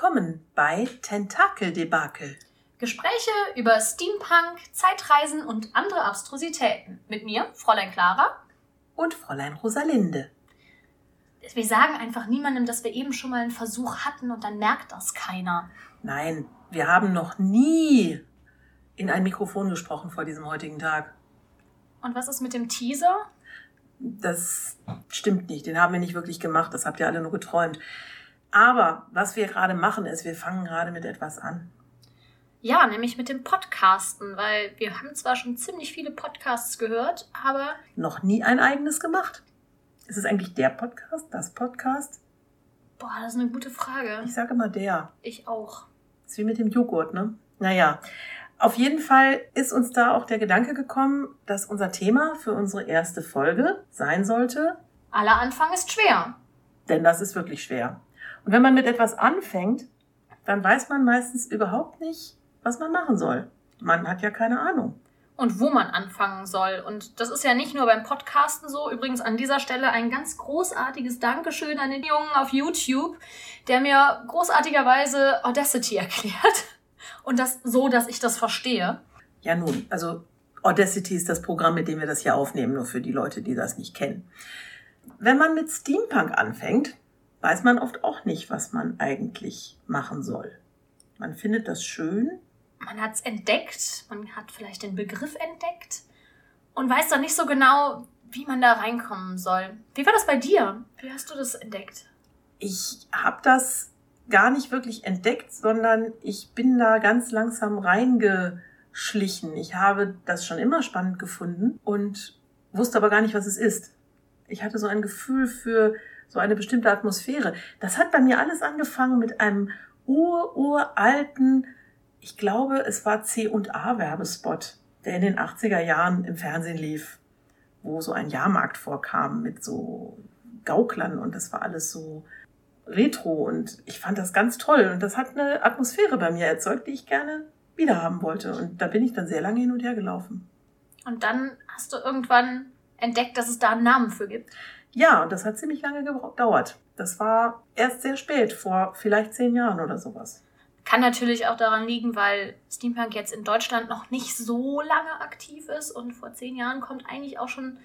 Willkommen bei Tentakeldebakel. Gespräche über Steampunk, Zeitreisen und andere Abstrusitäten. Mit mir, Fräulein Clara. Und Fräulein Rosalinde. Wir sagen einfach niemandem, dass wir eben schon mal einen Versuch hatten und dann merkt das keiner. Nein, wir haben noch nie in ein Mikrofon gesprochen vor diesem heutigen Tag. Und was ist mit dem Teaser? Das stimmt nicht, den haben wir nicht wirklich gemacht, das habt ihr alle nur geträumt. Aber was wir gerade machen, ist, wir fangen gerade mit etwas an. Ja, nämlich mit dem Podcasten, weil wir haben zwar schon ziemlich viele Podcasts gehört, aber noch nie ein eigenes gemacht. Ist es eigentlich der Podcast, das Podcast? Boah, das ist eine gute Frage. Ich sage immer der. Ich auch. Das ist wie mit dem Joghurt, ne? Naja, auf jeden Fall ist uns da auch der Gedanke gekommen, dass unser Thema für unsere erste Folge sein sollte. Aller Anfang ist schwer. Denn das ist wirklich schwer. Und wenn man mit etwas anfängt, dann weiß man meistens überhaupt nicht, was man machen soll. Man hat ja keine Ahnung. Und wo man anfangen soll. Und das ist ja nicht nur beim Podcasten so. Übrigens an dieser Stelle ein ganz großartiges Dankeschön an den Jungen auf YouTube, der mir großartigerweise Audacity erklärt. Und das so, dass ich das verstehe. Ja, nun, also Audacity ist das Programm, mit dem wir das hier aufnehmen, nur für die Leute, die das nicht kennen. Wenn man mit Steampunk anfängt, weiß man oft auch nicht, was man eigentlich machen soll. Man findet das schön. Man hat es entdeckt, man hat vielleicht den Begriff entdeckt und weiß dann nicht so genau, wie man da reinkommen soll. Wie war das bei dir? Wie hast du das entdeckt? Ich habe das gar nicht wirklich entdeckt, sondern ich bin da ganz langsam reingeschlichen. Ich habe das schon immer spannend gefunden und wusste aber gar nicht, was es ist. Ich hatte so ein Gefühl für so eine bestimmte Atmosphäre. Das hat bei mir alles angefangen mit einem ururalten, ich glaube, es war C&A Werbespot, der in den 80er Jahren im Fernsehen lief, wo so ein Jahrmarkt vorkam mit so Gauklern und das war alles so retro und ich fand das ganz toll und das hat eine Atmosphäre bei mir erzeugt, die ich gerne wiederhaben wollte und da bin ich dann sehr lange hin und her gelaufen. Und dann hast du irgendwann entdeckt, dass es da einen Namen für gibt. Ja, und das hat ziemlich lange gedauert. Das war erst sehr spät, vor vielleicht zehn Jahren oder sowas. Kann natürlich auch daran liegen, weil Steampunk jetzt in Deutschland noch nicht so lange aktiv ist und vor zehn Jahren kommt eigentlich auch schon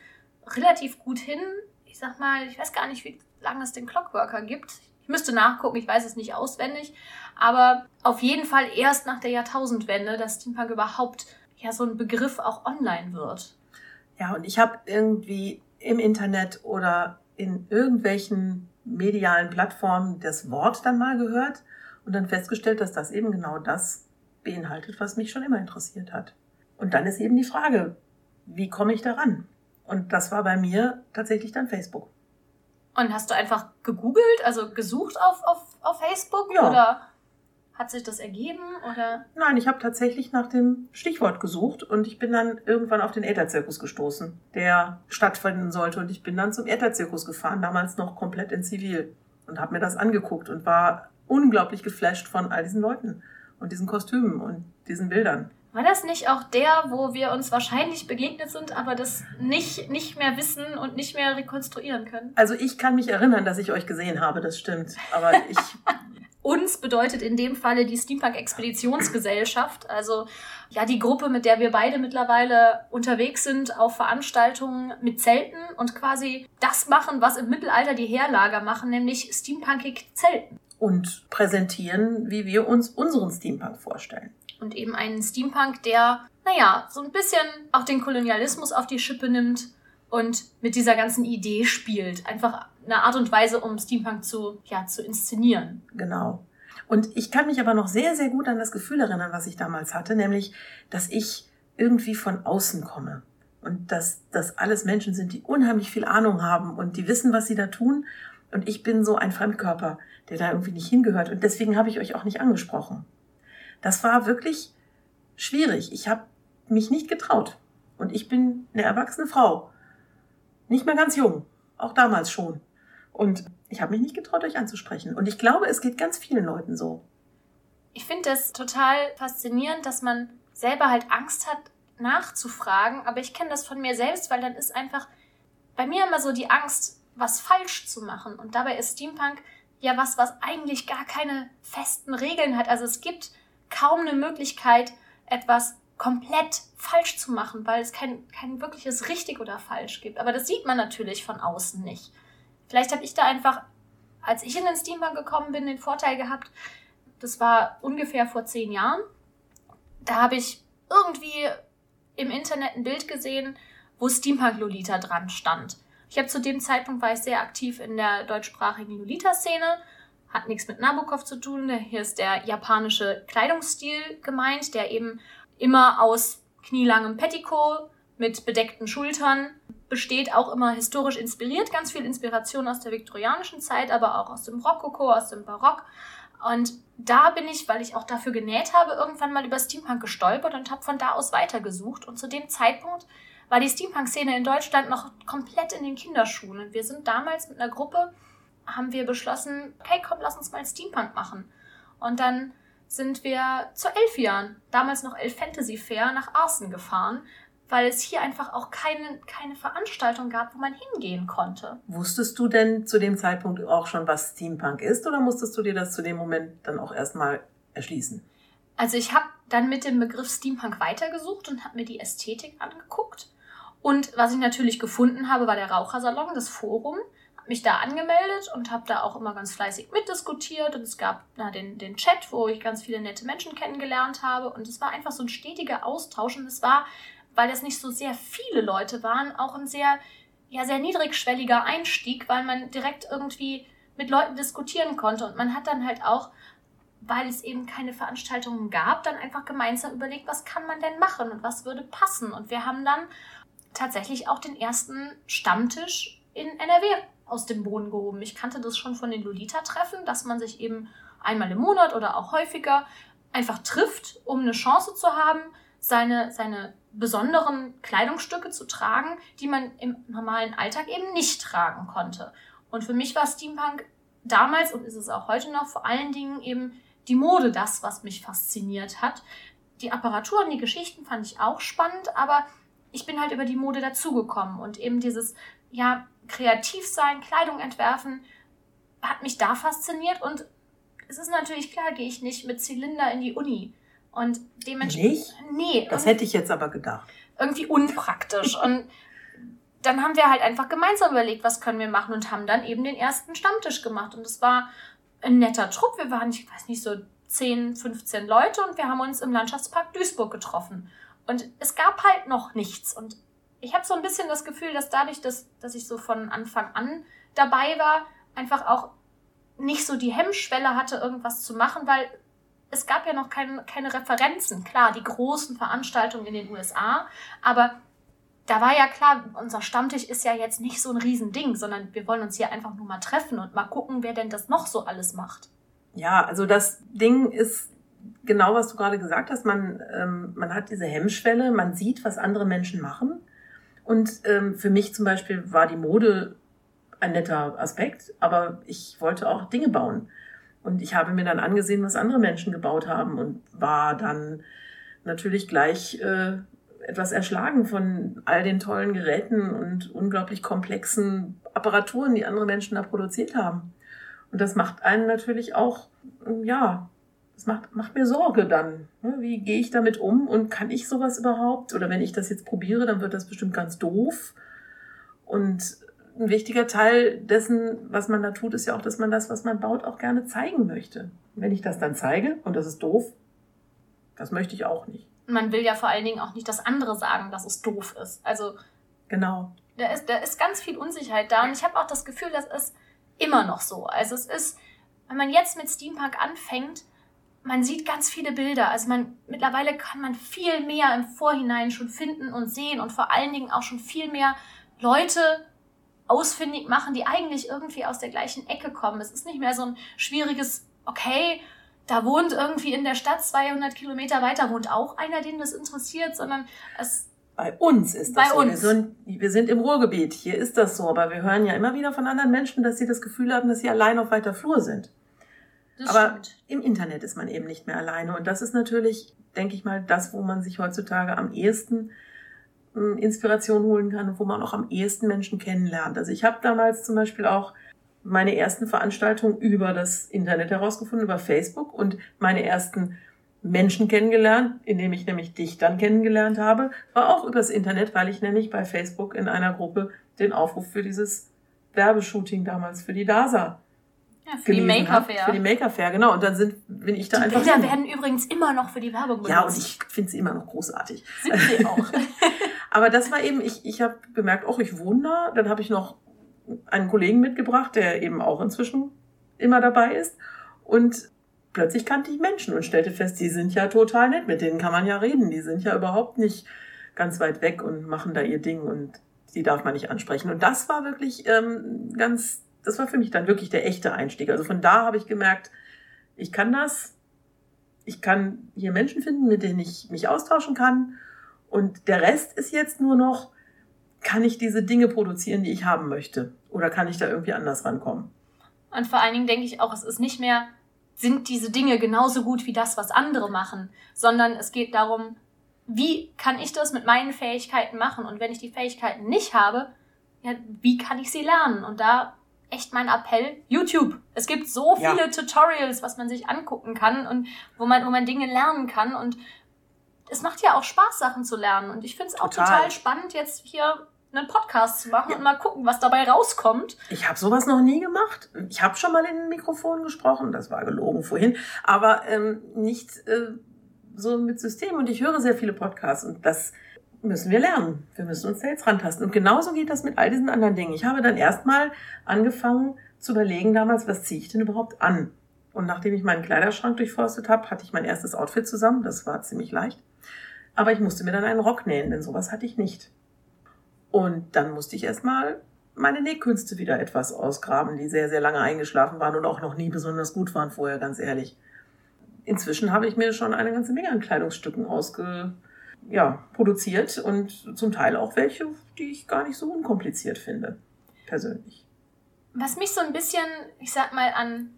relativ gut hin. Ich sag mal, ich weiß gar nicht, wie lange es den Clockworker gibt. Ich müsste nachgucken, ich weiß es nicht auswendig. Aber auf jeden Fall erst nach der Jahrtausendwende, dass Steampunk überhaupt ja so ein Begriff auch online wird. Ja, und ich habe irgendwie im Internet oder in irgendwelchen medialen Plattformen das Wort dann mal gehört und dann festgestellt, dass das eben genau das beinhaltet, was mich schon immer interessiert hat. Und dann ist eben die Frage, wie komme ich daran? Und das war bei mir tatsächlich dann Facebook. Und hast du einfach gegoogelt, also gesucht auf, auf, auf Facebook? Ja. Oder hat sich das ergeben? Oder? Nein, ich habe tatsächlich nach dem Stichwort gesucht und ich bin dann irgendwann auf den Ätherzirkus gestoßen, der stattfinden sollte. Und ich bin dann zum Ätherzirkus gefahren, damals noch komplett in Zivil. Und habe mir das angeguckt und war unglaublich geflasht von all diesen Leuten und diesen Kostümen und diesen Bildern. War das nicht auch der, wo wir uns wahrscheinlich begegnet sind, aber das nicht, nicht mehr wissen und nicht mehr rekonstruieren können? Also ich kann mich erinnern, dass ich euch gesehen habe, das stimmt. Aber ich. uns bedeutet in dem Falle die Steampunk Expeditionsgesellschaft, also ja die Gruppe, mit der wir beide mittlerweile unterwegs sind auf Veranstaltungen mit Zelten und quasi das machen, was im Mittelalter die Heerlager machen, nämlich steampunkig Zelten. Und präsentieren, wie wir uns unseren Steampunk vorstellen und eben einen Steampunk, der, naja, so ein bisschen auch den Kolonialismus auf die Schippe nimmt und mit dieser ganzen Idee spielt. Einfach eine Art und Weise, um Steampunk zu, ja, zu inszenieren. Genau. Und ich kann mich aber noch sehr, sehr gut an das Gefühl erinnern, was ich damals hatte, nämlich, dass ich irgendwie von außen komme. Und dass das alles Menschen sind, die unheimlich viel Ahnung haben und die wissen, was sie da tun. Und ich bin so ein Fremdkörper, der da irgendwie nicht hingehört. Und deswegen habe ich euch auch nicht angesprochen. Das war wirklich schwierig. Ich habe mich nicht getraut. Und ich bin eine erwachsene Frau. Nicht mehr ganz jung. Auch damals schon. Und ich habe mich nicht getraut, euch anzusprechen. Und ich glaube, es geht ganz vielen Leuten so. Ich finde das total faszinierend, dass man selber halt Angst hat, nachzufragen. Aber ich kenne das von mir selbst, weil dann ist einfach bei mir immer so die Angst, was falsch zu machen. Und dabei ist Steampunk ja was, was eigentlich gar keine festen Regeln hat. Also es gibt kaum eine Möglichkeit, etwas komplett falsch zu machen, weil es kein, kein wirkliches richtig oder falsch gibt. Aber das sieht man natürlich von außen nicht. Vielleicht habe ich da einfach, als ich in den Steampunk gekommen bin, den Vorteil gehabt, das war ungefähr vor zehn Jahren. Da habe ich irgendwie im Internet ein Bild gesehen, wo Steampunk Lolita dran stand. Ich habe zu dem Zeitpunkt war ich sehr aktiv in der deutschsprachigen Lolita-Szene. Hat nichts mit Nabokov zu tun. Hier ist der japanische Kleidungsstil gemeint, der eben immer aus knielangem Petticoat mit bedeckten Schultern besteht, auch immer historisch inspiriert, ganz viel Inspiration aus der viktorianischen Zeit, aber auch aus dem Rokoko, aus dem Barock. Und da bin ich, weil ich auch dafür genäht habe, irgendwann mal über Steampunk gestolpert und habe von da aus weitergesucht. Und zu dem Zeitpunkt war die Steampunk-Szene in Deutschland noch komplett in den Kinderschuhen. Und wir sind damals mit einer Gruppe, haben wir beschlossen, okay, komm, lass uns mal Steampunk machen. Und dann sind wir zur Elfian, damals noch Elf Fantasy Fair, nach Arsen gefahren, weil es hier einfach auch keine, keine Veranstaltung gab, wo man hingehen konnte. Wusstest du denn zu dem Zeitpunkt auch schon, was Steampunk ist, oder musstest du dir das zu dem Moment dann auch erstmal erschließen? Also ich habe dann mit dem Begriff Steampunk weitergesucht und habe mir die Ästhetik angeguckt. Und was ich natürlich gefunden habe, war der Rauchersalon, das Forum mich da angemeldet und habe da auch immer ganz fleißig mitdiskutiert. Und es gab na, den, den Chat, wo ich ganz viele nette Menschen kennengelernt habe. Und es war einfach so ein stetiger Austausch. Und es war, weil das nicht so sehr viele Leute waren, auch ein sehr, ja, sehr niedrigschwelliger Einstieg, weil man direkt irgendwie mit Leuten diskutieren konnte. Und man hat dann halt auch, weil es eben keine Veranstaltungen gab, dann einfach gemeinsam überlegt, was kann man denn machen und was würde passen. Und wir haben dann tatsächlich auch den ersten Stammtisch in NRW aus dem Boden gehoben. Ich kannte das schon von den Lolita-Treffen, dass man sich eben einmal im Monat oder auch häufiger einfach trifft, um eine Chance zu haben, seine, seine besonderen Kleidungsstücke zu tragen, die man im normalen Alltag eben nicht tragen konnte. Und für mich war Steampunk damals und ist es auch heute noch vor allen Dingen eben die Mode das, was mich fasziniert hat. Die Apparatur und die Geschichten fand ich auch spannend, aber ich bin halt über die Mode dazugekommen und eben dieses, ja, kreativ sein, Kleidung entwerfen, hat mich da fasziniert und es ist natürlich klar, gehe ich nicht mit Zylinder in die Uni. Und dementsprechend. Nicht? Nee. Das hätte ich jetzt aber gedacht. Irgendwie unpraktisch. und dann haben wir halt einfach gemeinsam überlegt, was können wir machen und haben dann eben den ersten Stammtisch gemacht. Und es war ein netter Trupp. Wir waren, ich weiß nicht, so 10, 15 Leute und wir haben uns im Landschaftspark Duisburg getroffen. Und es gab halt noch nichts. Und ich habe so ein bisschen das Gefühl, dass dadurch, dass, dass ich so von Anfang an dabei war, einfach auch nicht so die Hemmschwelle hatte, irgendwas zu machen, weil es gab ja noch keine, keine Referenzen. Klar, die großen Veranstaltungen in den USA, aber da war ja klar, unser Stammtisch ist ja jetzt nicht so ein Riesending, sondern wir wollen uns hier einfach nur mal treffen und mal gucken, wer denn das noch so alles macht. Ja, also das Ding ist genau, was du gerade gesagt hast. Man, ähm, man hat diese Hemmschwelle, man sieht, was andere Menschen machen und ähm, für mich zum Beispiel war die Mode ein netter Aspekt, aber ich wollte auch Dinge bauen. Und ich habe mir dann angesehen, was andere Menschen gebaut haben und war dann natürlich gleich äh, etwas erschlagen von all den tollen Geräten und unglaublich komplexen Apparaturen, die andere Menschen da produziert haben. Und das macht einen natürlich auch, ja, das macht, macht mir Sorge dann. Ne? Wie gehe ich damit um und kann ich sowas überhaupt? Oder wenn ich das jetzt probiere, dann wird das bestimmt ganz doof. Und ein wichtiger Teil dessen, was man da tut, ist ja auch, dass man das, was man baut, auch gerne zeigen möchte. wenn ich das dann zeige und das ist doof, das möchte ich auch nicht. Man will ja vor allen Dingen auch nicht, dass andere sagen, dass es doof ist. Also genau. Da ist, da ist ganz viel Unsicherheit da und ich habe auch das Gefühl, das ist immer noch so. Also es ist, wenn man jetzt mit Steampunk anfängt, man sieht ganz viele Bilder. Also man, mittlerweile kann man viel mehr im Vorhinein schon finden und sehen und vor allen Dingen auch schon viel mehr Leute ausfindig machen, die eigentlich irgendwie aus der gleichen Ecke kommen. Es ist nicht mehr so ein schwieriges, okay, da wohnt irgendwie in der Stadt 200 Kilometer weiter, wohnt auch einer, den das interessiert, sondern es bei uns ist das Bei so. Uns. Wir, sind, wir sind im Ruhrgebiet. Hier ist das so. Aber wir hören ja immer wieder von anderen Menschen, dass sie das Gefühl haben, dass sie allein auf weiter Flur sind. Das Aber stimmt. im Internet ist man eben nicht mehr alleine. Und das ist natürlich, denke ich mal, das, wo man sich heutzutage am ehesten Inspiration holen kann wo man auch am ehesten Menschen kennenlernt. Also ich habe damals zum Beispiel auch meine ersten Veranstaltungen über das Internet herausgefunden, über Facebook und meine ersten Menschen kennengelernt, indem ich nämlich dich dann kennengelernt habe, war auch übers Internet, weil ich nämlich bei Facebook in einer Gruppe den Aufruf für dieses Werbeshooting damals für die DASA ja, für die Maker Fair. Für die Maker Fair, genau. Und dann sind, bin ich da die einfach. Die Bilder werden übrigens immer noch für die Werbung benutzt. Ja, und ich finde sie immer noch großartig. Sind sie auch. Aber das war eben, ich, ich habe gemerkt, oh, ich wohne da. Dann habe ich noch einen Kollegen mitgebracht, der eben auch inzwischen immer dabei ist. Und plötzlich kannte ich Menschen und stellte fest, die sind ja total nett, mit denen kann man ja reden. Die sind ja überhaupt nicht ganz weit weg und machen da ihr Ding und die darf man nicht ansprechen. Und das war wirklich ähm, ganz, das war für mich dann wirklich der echte Einstieg. Also von da habe ich gemerkt, ich kann das. Ich kann hier Menschen finden, mit denen ich mich austauschen kann. Und der Rest ist jetzt nur noch, kann ich diese Dinge produzieren, die ich haben möchte? Oder kann ich da irgendwie anders rankommen? Und vor allen Dingen denke ich auch, es ist nicht mehr, sind diese Dinge genauso gut wie das, was andere machen, sondern es geht darum, wie kann ich das mit meinen Fähigkeiten machen? Und wenn ich die Fähigkeiten nicht habe, ja, wie kann ich sie lernen? Und da echt mein Appell, YouTube. Es gibt so viele ja. Tutorials, was man sich angucken kann und wo man, wo man Dinge lernen kann. Und es macht ja auch Spaß, Sachen zu lernen. Und ich finde es auch total spannend, jetzt hier einen Podcast zu machen ja. und mal gucken, was dabei rauskommt. Ich habe sowas noch nie gemacht. Ich habe schon mal in ein Mikrofon gesprochen, das war gelogen vorhin, aber ähm, nicht äh, so mit System. Und ich höre sehr viele Podcasts und das müssen wir lernen. Wir müssen uns da jetzt rantasten. Und genauso geht das mit all diesen anderen Dingen. Ich habe dann erstmal angefangen zu überlegen damals, was ziehe ich denn überhaupt an? Und nachdem ich meinen Kleiderschrank durchforstet habe, hatte ich mein erstes Outfit zusammen. Das war ziemlich leicht. Aber ich musste mir dann einen Rock nähen, denn sowas hatte ich nicht. Und dann musste ich erstmal meine Nähkünste wieder etwas ausgraben, die sehr, sehr lange eingeschlafen waren und auch noch nie besonders gut waren vorher, ganz ehrlich. Inzwischen habe ich mir schon eine ganze Menge an Kleidungsstücken ausge, ja, produziert und zum Teil auch welche, die ich gar nicht so unkompliziert finde, persönlich. Was mich so ein bisschen, ich sag mal, an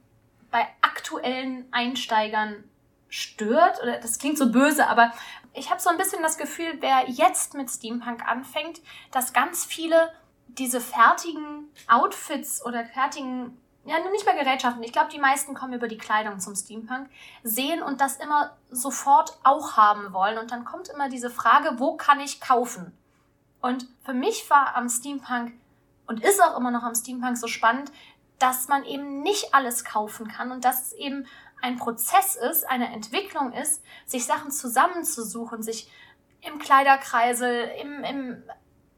bei aktuellen Einsteigern stört, oder das klingt so böse, aber ich habe so ein bisschen das Gefühl, wer jetzt mit Steampunk anfängt, dass ganz viele diese fertigen Outfits oder fertigen, ja, nicht mehr Gerätschaften, ich glaube, die meisten kommen über die Kleidung zum Steampunk, sehen und das immer sofort auch haben wollen. Und dann kommt immer diese Frage, wo kann ich kaufen? Und für mich war am Steampunk und ist auch immer noch am Steampunk so spannend, dass man eben nicht alles kaufen kann und dass es eben ein Prozess ist, eine Entwicklung ist, sich Sachen zusammenzusuchen, sich im Kleiderkreisel, im, im,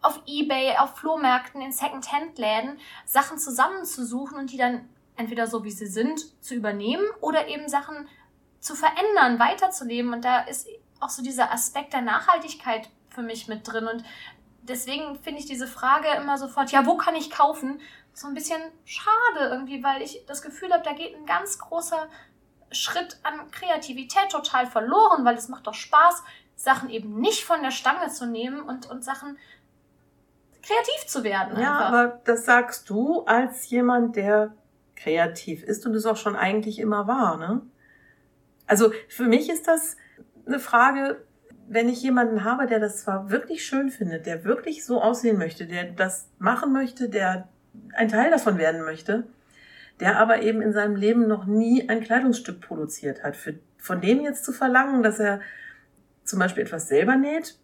auf Ebay, auf Flohmärkten, in Second-Hand-Läden Sachen zusammenzusuchen und die dann entweder so wie sie sind zu übernehmen oder eben Sachen zu verändern, weiterzuleben. Und da ist auch so dieser Aspekt der Nachhaltigkeit für mich mit drin. Und deswegen finde ich diese Frage immer sofort, ja, wo kann ich kaufen? So ein bisschen schade irgendwie, weil ich das Gefühl habe, da geht ein ganz großer Schritt an Kreativität total verloren, weil es macht doch Spaß, Sachen eben nicht von der Stange zu nehmen und, und Sachen kreativ zu werden. Ja, einfach. aber das sagst du als jemand, der kreativ ist und es auch schon eigentlich immer war, ne? Also für mich ist das eine Frage, wenn ich jemanden habe, der das zwar wirklich schön findet, der wirklich so aussehen möchte, der das machen möchte, der ein Teil davon werden möchte, der aber eben in seinem Leben noch nie ein Kleidungsstück produziert hat. Für, von dem jetzt zu verlangen, dass er zum Beispiel etwas selber näht,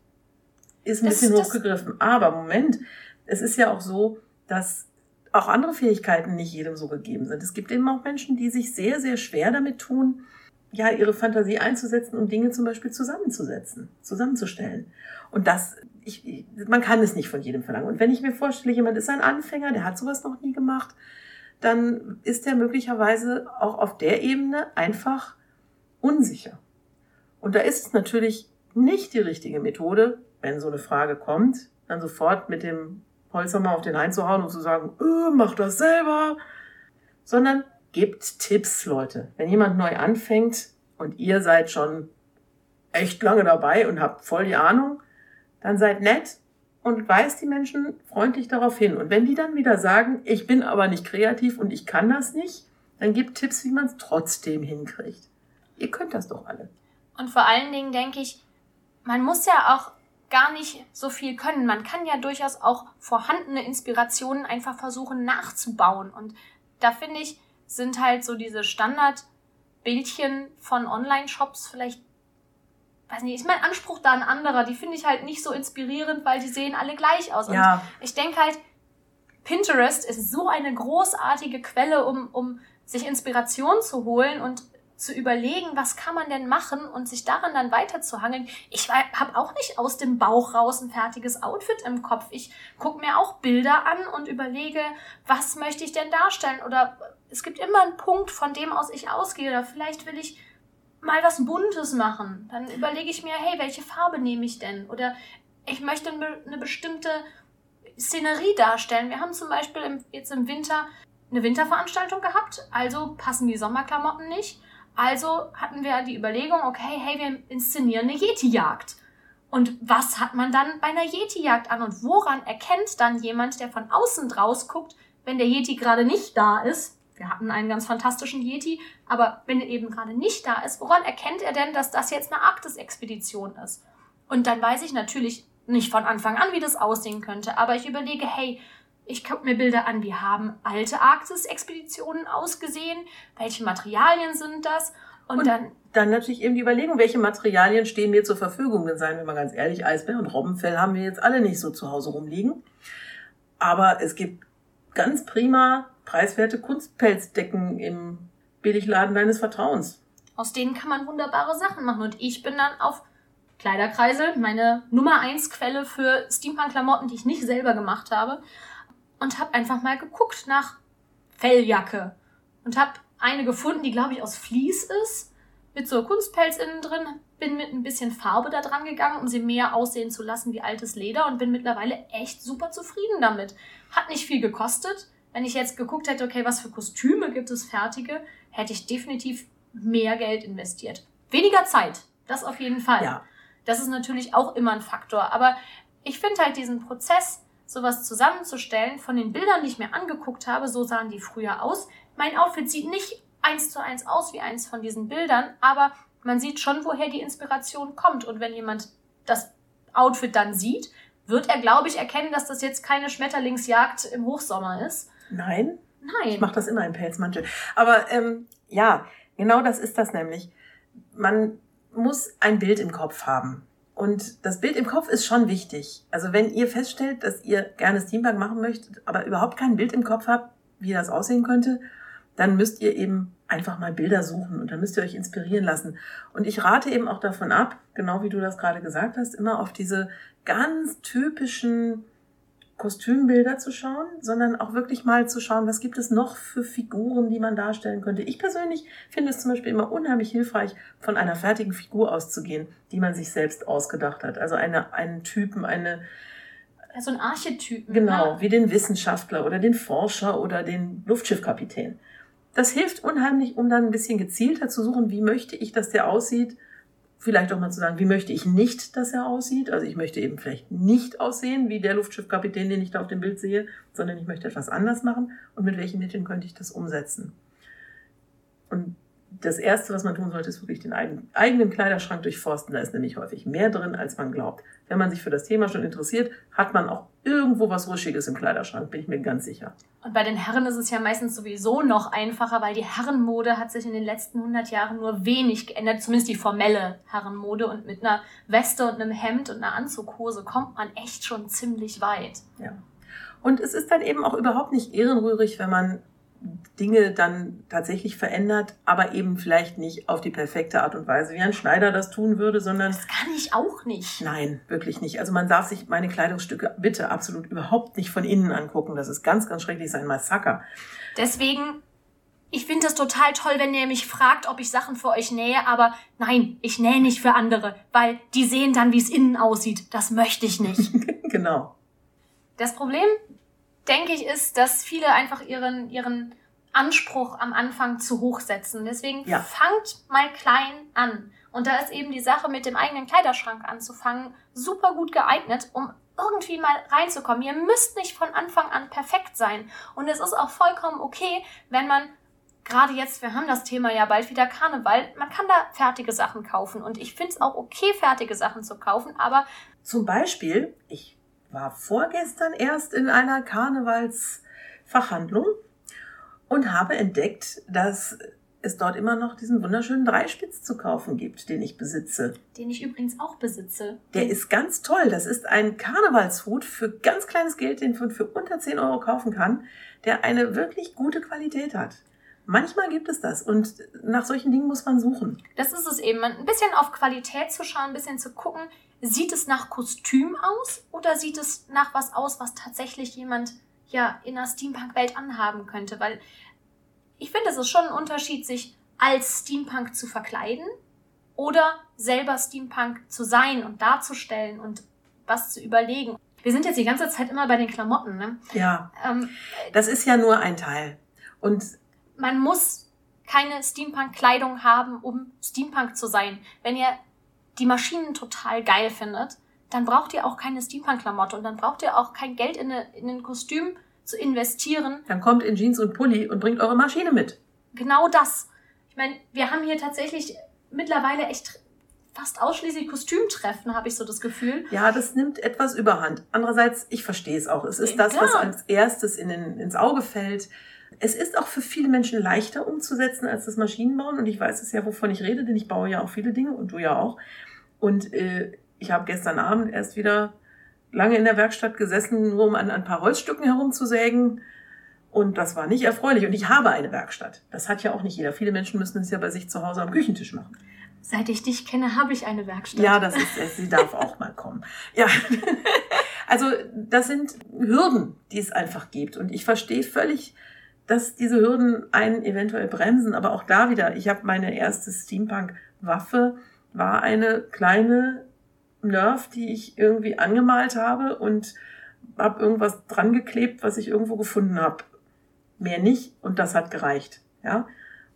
ist ein das, bisschen hochgegriffen. Aber Moment, es ist ja auch so, dass auch andere Fähigkeiten nicht jedem so gegeben sind. Es gibt eben auch Menschen, die sich sehr, sehr schwer damit tun, ja, ihre Fantasie einzusetzen, um Dinge zum Beispiel zusammenzusetzen, zusammenzustellen. Und das, ich, man kann es nicht von jedem verlangen. Und wenn ich mir vorstelle, jemand ist ein Anfänger, der hat sowas noch nie gemacht, dann ist er möglicherweise auch auf der Ebene einfach unsicher. Und da ist es natürlich nicht die richtige Methode, wenn so eine Frage kommt, dann sofort mit dem Holzhammer auf den einzuhauen und zu sagen, öh, mach das selber, sondern gebt Tipps, Leute. Wenn jemand neu anfängt und ihr seid schon echt lange dabei und habt voll die Ahnung, dann seid nett und weist die Menschen freundlich darauf hin. Und wenn die dann wieder sagen, ich bin aber nicht kreativ und ich kann das nicht, dann gebt Tipps, wie man es trotzdem hinkriegt. Ihr könnt das doch alle. Und vor allen Dingen denke ich, man muss ja auch gar nicht so viel können. Man kann ja durchaus auch vorhandene Inspirationen einfach versuchen nachzubauen. Und da finde ich, sind halt so diese Standardbildchen von Online-Shops vielleicht, weiß nicht, ist mein Anspruch da ein anderer. Die finde ich halt nicht so inspirierend, weil die sehen alle gleich aus. Ja. Und ich denke halt, Pinterest ist so eine großartige Quelle, um, um sich Inspiration zu holen und zu überlegen, was kann man denn machen und sich daran dann weiterzuhangeln. Ich habe auch nicht aus dem Bauch raus ein fertiges Outfit im Kopf. Ich gucke mir auch Bilder an und überlege, was möchte ich denn darstellen. Oder es gibt immer einen Punkt, von dem aus ich ausgehe. Oder vielleicht will ich mal was Buntes machen. Dann überlege ich mir, hey, welche Farbe nehme ich denn? Oder ich möchte eine bestimmte Szenerie darstellen. Wir haben zum Beispiel jetzt im Winter eine Winterveranstaltung gehabt, also passen die Sommerklamotten nicht. Also hatten wir die Überlegung, okay, hey, wir inszenieren eine Yeti-Jagd. Und was hat man dann bei einer Yeti-Jagd an und woran erkennt dann jemand, der von außen draus guckt, wenn der Yeti gerade nicht da ist? Wir hatten einen ganz fantastischen Yeti, aber wenn er eben gerade nicht da ist, woran erkennt er denn, dass das jetzt eine Arktis-Expedition ist? Und dann weiß ich natürlich nicht von Anfang an, wie das aussehen könnte, aber ich überlege, hey, ich gucke mir Bilder an, wie haben alte Arktis-Expeditionen ausgesehen, welche Materialien sind das und, und, dann... Dann natürlich eben die Überlegung, welche Materialien stehen mir zur Verfügung. Denn seien wir mal ganz ehrlich, Eisbär und Robbenfell haben wir jetzt alle nicht so zu Hause rumliegen. Aber es gibt ganz prima preiswerte Kunstpelzdecken im Billigladen deines Vertrauens. Aus denen kann man wunderbare Sachen machen. Und ich bin dann auf Kleiderkreisel, meine Nummer eins Quelle für Steampunk-Klamotten, die ich nicht selber gemacht habe, und habe einfach mal geguckt nach Felljacke und habe eine gefunden, die glaube ich aus Vlies ist, mit so Kunstpelz innen drin. Bin mit ein bisschen Farbe da dran gegangen, um sie mehr aussehen zu lassen wie altes Leder und bin mittlerweile echt super zufrieden damit. Hat nicht viel gekostet. Wenn ich jetzt geguckt hätte, okay, was für Kostüme gibt es fertige, hätte ich definitiv mehr Geld investiert. Weniger Zeit, das auf jeden Fall. Ja. Das ist natürlich auch immer ein Faktor. Aber ich finde halt diesen Prozess, sowas zusammenzustellen von den Bildern, die ich mir angeguckt habe, so sahen die früher aus. Mein Outfit sieht nicht eins zu eins aus wie eins von diesen Bildern, aber man sieht schon, woher die Inspiration kommt. Und wenn jemand das Outfit dann sieht, wird er, glaube ich, erkennen, dass das jetzt keine Schmetterlingsjagd im Hochsommer ist. Nein. Nein. Ich mache das immer im Pelzmantel. Aber ähm, ja, genau das ist das nämlich. Man muss ein Bild im Kopf haben. Und das Bild im Kopf ist schon wichtig. Also wenn ihr feststellt, dass ihr gerne Steampunk machen möchtet, aber überhaupt kein Bild im Kopf habt, wie das aussehen könnte, dann müsst ihr eben einfach mal Bilder suchen und dann müsst ihr euch inspirieren lassen. Und ich rate eben auch davon ab, genau wie du das gerade gesagt hast, immer auf diese ganz typischen Kostümbilder zu schauen, sondern auch wirklich mal zu schauen, was gibt es noch für Figuren, die man darstellen könnte. Ich persönlich finde es zum Beispiel immer unheimlich hilfreich, von einer fertigen Figur auszugehen, die man sich selbst ausgedacht hat. Also eine, einen Typen, eine, so ein Archetypen. Genau, ne? wie den Wissenschaftler oder den Forscher oder den Luftschiffkapitän. Das hilft unheimlich, um dann ein bisschen gezielter zu suchen, wie möchte ich, dass der aussieht vielleicht auch mal zu sagen, wie möchte ich nicht, dass er aussieht. Also ich möchte eben vielleicht nicht aussehen wie der Luftschiffkapitän, den ich da auf dem Bild sehe, sondern ich möchte etwas anders machen. Und mit welchen Mitteln könnte ich das umsetzen? Und das Erste, was man tun sollte, ist wirklich den eigenen Kleiderschrank durchforsten. Da ist nämlich häufig mehr drin, als man glaubt. Wenn man sich für das Thema schon interessiert, hat man auch irgendwo was Ruschiges im Kleiderschrank, bin ich mir ganz sicher. Und bei den Herren ist es ja meistens sowieso noch einfacher, weil die Herrenmode hat sich in den letzten 100 Jahren nur wenig geändert, zumindest die formelle Herrenmode. Und mit einer Weste und einem Hemd und einer Anzughose kommt man echt schon ziemlich weit. Ja. Und es ist dann eben auch überhaupt nicht ehrenrührig, wenn man Dinge dann tatsächlich verändert, aber eben vielleicht nicht auf die perfekte Art und Weise, wie ein Schneider das tun würde, sondern. Das kann ich auch nicht. Nein, wirklich nicht. Also man darf sich meine Kleidungsstücke bitte absolut überhaupt nicht von innen angucken. Das ist ganz, ganz schrecklich, das ist ein Massaker. Deswegen, ich finde das total toll, wenn ihr mich fragt, ob ich Sachen für euch nähe, aber nein, ich nähe nicht für andere, weil die sehen dann, wie es innen aussieht. Das möchte ich nicht. genau. Das Problem denke ich, ist, dass viele einfach ihren, ihren Anspruch am Anfang zu hoch setzen. Deswegen ja. fangt mal klein an. Und da ist eben die Sache mit dem eigenen Kleiderschrank anzufangen super gut geeignet, um irgendwie mal reinzukommen. Ihr müsst nicht von Anfang an perfekt sein. Und es ist auch vollkommen okay, wenn man gerade jetzt, wir haben das Thema ja bald wieder Karneval, man kann da fertige Sachen kaufen. Und ich finde es auch okay, fertige Sachen zu kaufen, aber. Zum Beispiel, ich war vorgestern erst in einer Karnevalsfachhandlung und habe entdeckt, dass es dort immer noch diesen wunderschönen Dreispitz zu kaufen gibt, den ich besitze. Den ich übrigens auch besitze. Der ist ganz toll. Das ist ein Karnevalshut für ganz kleines Geld, den man für unter 10 Euro kaufen kann, der eine wirklich gute Qualität hat. Manchmal gibt es das und nach solchen Dingen muss man suchen. Das ist es eben. Ein bisschen auf Qualität zu schauen, ein bisschen zu gucken, sieht es nach Kostüm aus oder sieht es nach was aus, was tatsächlich jemand ja in der Steampunk-Welt anhaben könnte? Weil ich finde, es ist schon ein Unterschied, sich als Steampunk zu verkleiden oder selber Steampunk zu sein und darzustellen und was zu überlegen. Wir sind jetzt die ganze Zeit immer bei den Klamotten, ne? Ja. Ähm, das ist ja nur ein Teil. Und man muss keine Steampunk-Kleidung haben, um Steampunk zu sein. Wenn ihr die Maschinen total geil findet, dann braucht ihr auch keine Steampunk-Klamotte und dann braucht ihr auch kein Geld in, eine, in ein Kostüm zu investieren. Dann kommt in Jeans und Pulli und bringt eure Maschine mit. Genau das. Ich meine, wir haben hier tatsächlich mittlerweile echt fast ausschließlich Kostümtreffen, habe ich so das Gefühl. Ja, das nimmt etwas überhand. Andererseits, ich verstehe es auch. Es ist das, was als erstes in den, ins Auge fällt. Es ist auch für viele Menschen leichter umzusetzen als das Maschinenbauen. Und ich weiß es ja, wovon ich rede, denn ich baue ja auch viele Dinge und du ja auch. Und äh, ich habe gestern Abend erst wieder lange in der Werkstatt gesessen, nur um an ein paar Holzstücken herumzusägen. Und das war nicht erfreulich. Und ich habe eine Werkstatt. Das hat ja auch nicht jeder. Viele Menschen müssen es ja bei sich zu Hause am Küchentisch machen. Seit ich dich kenne, habe ich eine Werkstatt. Ja, das ist, sie darf auch mal kommen. Ja. Also, das sind Hürden, die es einfach gibt. Und ich verstehe völlig, dass diese Hürden einen eventuell bremsen. Aber auch da wieder, ich habe meine erste Steampunk-Waffe, war eine kleine Nerf, die ich irgendwie angemalt habe und habe irgendwas dran geklebt, was ich irgendwo gefunden habe. Mehr nicht und das hat gereicht. Ja?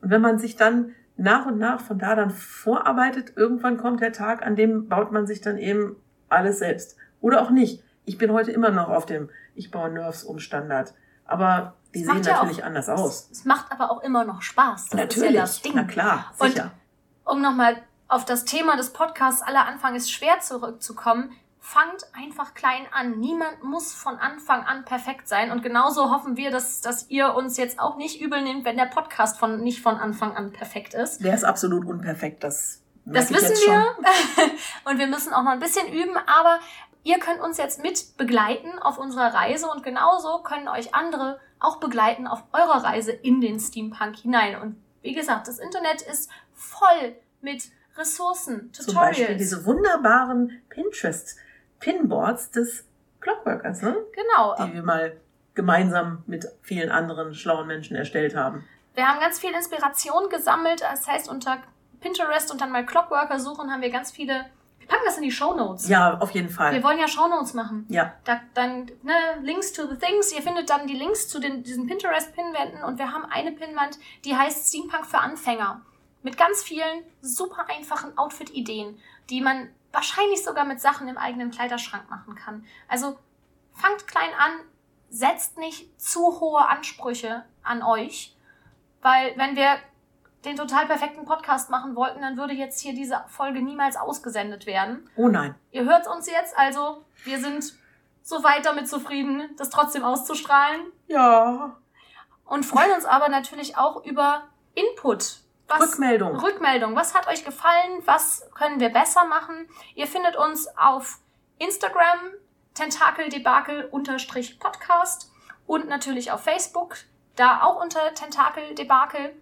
Und wenn man sich dann nach und nach von da dann vorarbeitet, irgendwann kommt der Tag, an dem baut man sich dann eben alles selbst. Oder auch nicht. Ich bin heute immer noch auf dem Ich baue Nerfs um Standard. Aber die sehen natürlich auch, anders aus. Es macht aber auch immer noch Spaß. Das natürlich, ist ja das Ding. na klar, sicher. Und um nochmal auf das Thema des Podcasts aller Anfang ist schwer zurückzukommen, fangt einfach klein an. Niemand muss von Anfang an perfekt sein. Und genauso hoffen wir, dass, dass ihr uns jetzt auch nicht übel nehmt, wenn der Podcast von, nicht von Anfang an perfekt ist. Der ist absolut unperfekt, das Das wissen wir. und wir müssen auch noch ein bisschen üben, aber ihr könnt uns jetzt mit begleiten auf unserer Reise und genauso können euch andere auch begleiten auf eurer Reise in den Steampunk hinein. Und wie gesagt, das Internet ist voll mit Ressourcen, Tutorials. Zum Beispiel diese wunderbaren Pinterest-Pinboards des Clockworkers, ne? Genau. Die wir mal gemeinsam mit vielen anderen schlauen Menschen erstellt haben. Wir haben ganz viel Inspiration gesammelt. Das heißt, unter Pinterest und dann mal Clockworker suchen, haben wir ganz viele. Wir packen das in die Show Notes. Ja, auf jeden Fall. Wir wollen ja Show Notes machen. Ja. Da, dann ne, Links to the Things. Ihr findet dann die Links zu den, diesen Pinterest-Pinwänden und wir haben eine Pinwand, die heißt Steampunk für Anfänger. Mit ganz vielen super einfachen Outfit-Ideen, die man wahrscheinlich sogar mit Sachen im eigenen Kleiderschrank machen kann. Also fangt klein an, setzt nicht zu hohe Ansprüche an euch, weil wenn wir den total perfekten Podcast machen wollten, dann würde jetzt hier diese Folge niemals ausgesendet werden. Oh nein. Ihr hört uns jetzt, also wir sind so weit damit zufrieden, das trotzdem auszustrahlen. Ja. Und freuen uns aber natürlich auch über Input was, Rückmeldung. Rückmeldung. Was hat euch gefallen? Was können wir besser machen? Ihr findet uns auf Instagram tentakeldebakel-podcast und natürlich auf Facebook, da auch unter tentakeldebakel.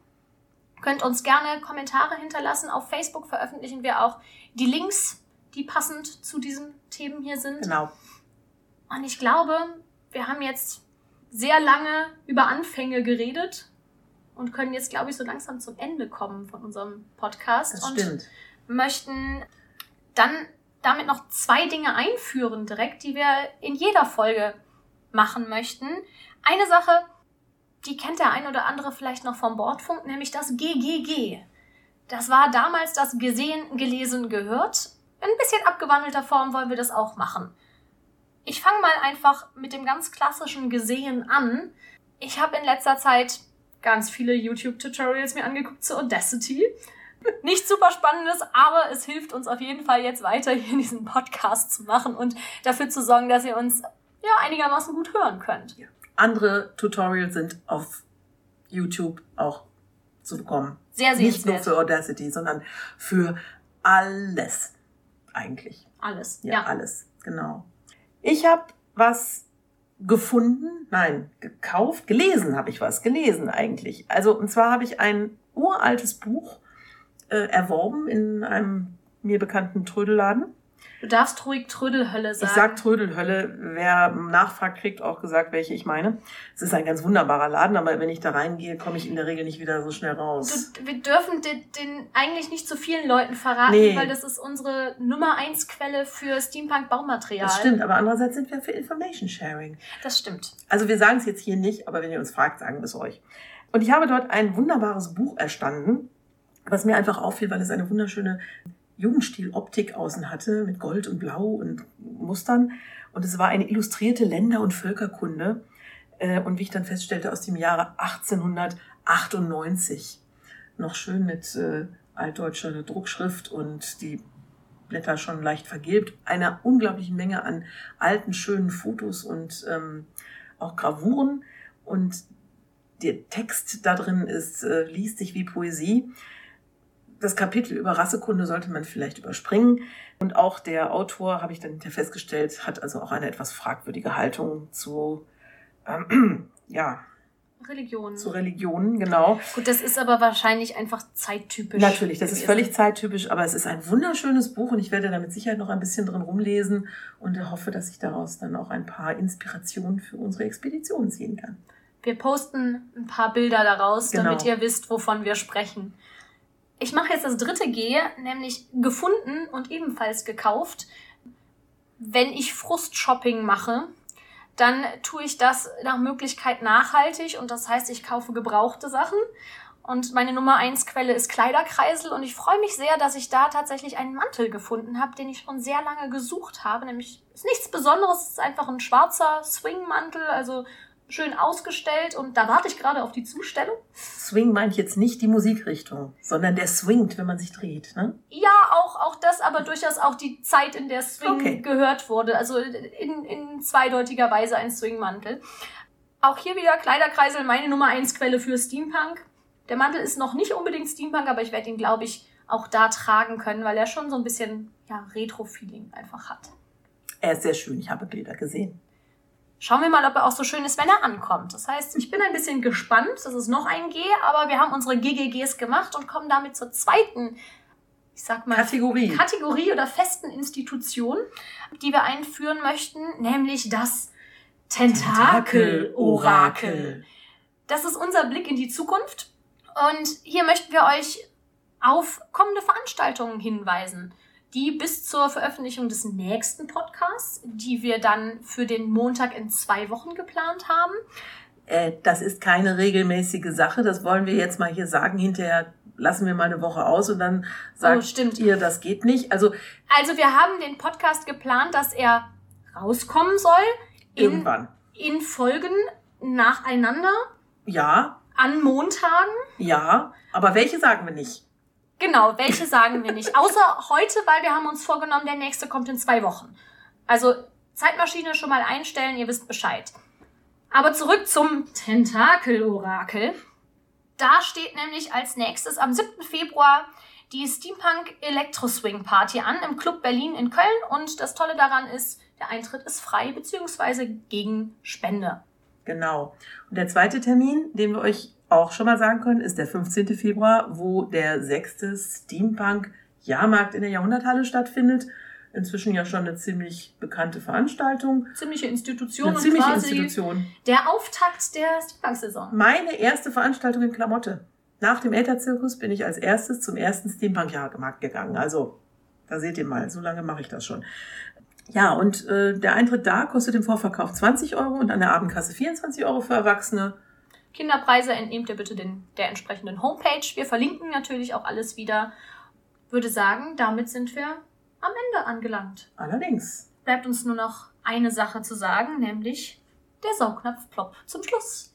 Könnt uns gerne Kommentare hinterlassen. Auf Facebook veröffentlichen wir auch die Links, die passend zu diesen Themen hier sind. Genau. Und ich glaube, wir haben jetzt sehr lange über Anfänge geredet und können jetzt, glaube ich, so langsam zum Ende kommen von unserem Podcast. Das und stimmt. möchten dann damit noch zwei Dinge einführen direkt, die wir in jeder Folge machen möchten. Eine Sache, die kennt der ein oder andere vielleicht noch vom Bordfunk, nämlich das GGG. Das war damals das gesehen, gelesen, gehört. In ein bisschen abgewandelter Form wollen wir das auch machen. Ich fange mal einfach mit dem ganz klassischen Gesehen an. Ich habe in letzter Zeit ganz viele YouTube-Tutorials mir angeguckt zu Audacity. Nicht super spannendes, aber es hilft uns auf jeden Fall jetzt weiter hier diesen Podcast zu machen und dafür zu sorgen, dass ihr uns ja einigermaßen gut hören könnt. Andere Tutorials sind auf YouTube auch zu bekommen. Sehr Nicht nur für Audacity, sondern für alles eigentlich. Alles. Ja, Ja. alles, genau. Ich habe was gefunden, nein, gekauft, gelesen habe ich was, gelesen eigentlich. Also und zwar habe ich ein uraltes Buch äh, erworben in einem mir bekannten Trödelladen. Du darfst ruhig Trödelhölle sagen. Ich sag Trödelhölle, wer nachfragt, kriegt auch gesagt, welche ich meine. Es ist ein ganz wunderbarer Laden, aber wenn ich da reingehe, komme ich in der Regel nicht wieder so schnell raus. Du, wir dürfen den, den eigentlich nicht zu vielen Leuten verraten, Nee. weil das ist unsere Nummer eins Quelle für Steampunk-Baumaterial. Das stimmt, aber andererseits sind wir für Information Sharing. Das stimmt. Also wir sagen es jetzt hier nicht, aber wenn ihr uns fragt, sagen wir es euch. Und ich habe dort ein wunderbares Buch erstanden, was mir einfach auffiel, weil es eine wunderschöne Jugendstil-Optik außen hatte, mit Gold und Blau und Mustern. Und es war eine illustrierte Länder- und Völkerkunde. Äh, Und wie ich dann feststellte, aus dem Jahre 1898. Noch schön mit äh, altdeutscher Druckschrift und die Blätter schon leicht vergilbt. Einer unglaublichen Menge an alten, schönen Fotos und ähm, auch Gravuren. Und der Text da drin ist, äh, liest sich wie Poesie. Das Kapitel über Rassekunde sollte man vielleicht überspringen. Und auch der Autor, habe ich dann festgestellt, hat also auch eine etwas fragwürdige Haltung zu, ähm, ja, Religion. zu Religionen, genau. Gut, das ist aber wahrscheinlich einfach zeittypisch. Natürlich, das ist gewesen. völlig zeittypisch, aber es ist ein wunderschönes Buch und ich werde da mit Sicherheit noch ein bisschen drin rumlesen und hoffe, dass ich daraus dann auch ein paar Inspirationen für unsere Expedition ziehen kann. Wir posten ein paar Bilder daraus, Genau. damit ihr wisst, wovon wir sprechen. Ich mache jetzt das dritte G, nämlich gefunden und ebenfalls gekauft. Wenn ich Frust-Shopping mache, dann tue ich das nach Möglichkeit nachhaltig und das heißt, ich kaufe gebrauchte Sachen. Und meine Nummer eins Quelle ist Kleiderkreisel und ich freue mich sehr, dass ich da tatsächlich einen Mantel gefunden habe, den ich schon sehr lange gesucht habe. Nämlich ist nichts Besonderes, es ist einfach ein schwarzer Swing-Mantel, also schön ausgestellt und da warte ich gerade auf die Zustellung. Swing meint jetzt nicht die Musikrichtung, sondern der swingt, wenn man sich dreht. Ne? Ja, auch, auch das, aber durchaus auch die Zeit, in der Swing Okay. gehört wurde. Also in, in zweideutiger Weise ein Swing-Mantel. Auch hier wieder Kleiderkreisel, meine Nummer eins Quelle für Steampunk. Der Mantel ist noch nicht unbedingt Steampunk, aber ich werde ihn, glaube ich, auch da tragen können, weil er schon so ein bisschen ja, Retro-Feeling einfach hat. Er ist sehr schön, ich habe Bilder gesehen. Schauen wir mal, ob er auch so schön ist, wenn er ankommt. Das heißt, ich bin ein bisschen gespannt. Das ist noch ein G, aber wir haben unsere GGGs gemacht und kommen damit zur zweiten, ich sag mal, Kategorie. Kategorie oder festen Institution, die wir einführen möchten, nämlich das Tentakel-Orakel. Das ist unser Blick in die Zukunft. Und hier möchten wir euch auf kommende Veranstaltungen hinweisen, die bis zur Veröffentlichung des nächsten Podcasts, die wir dann für den Montag in zwei Wochen geplant haben. Äh, das ist keine regelmäßige Sache, das wollen wir jetzt mal hier sagen. Hinterher lassen wir mal eine Woche aus und dann sagt Oh, stimmt. ihr, das geht nicht. Also Also wir haben den Podcast geplant, dass er rauskommen soll in, irgendwann. in Folgen nacheinander Ja, an Montagen. ja, aber welche sagen wir nicht? Genau, welche sagen wir nicht. Außer heute, weil wir haben uns vorgenommen, der nächste kommt in zwei Wochen. Also Zeitmaschine schon mal einstellen, ihr wisst Bescheid. Aber zurück zum Tentakel-Orakel. Da steht nämlich als nächstes am 7. Februar die Steampunk Electro Swing Party an im Club Berlin in Köln. Und das Tolle daran ist, der Eintritt ist frei beziehungsweise gegen Spende. Genau. Und der zweite Termin, den wir euch auch schon mal sagen können, ist der 15. Februar, wo der sechste Steampunk Jahrmarkt in der Jahrhunderthalle stattfindet. Inzwischen ja schon eine ziemlich bekannte Veranstaltung. Ziemliche Institution Eine und ziemliche Institution. der Auftakt der Steampunk-Saison. Meine erste Veranstaltung in Klamotte. Nach dem Elterzirkus bin ich als erstes zum ersten Steampunk-Jahrmarkt gegangen. Also, da seht ihr mal, so lange mache ich das schon. Ja, und äh, der Eintritt da kostet im Vorverkauf 20 Euro und an der Abendkasse 24 Euro für Erwachsene. Kinderpreise entnehmt ihr bitte den, der entsprechenden Homepage. Wir verlinken natürlich auch alles wieder. Würde sagen, damit sind wir am Ende angelangt. Allerdings. Bleibt uns nur noch eine Sache zu sagen, nämlich der Saugnapf plopp zum Schluss.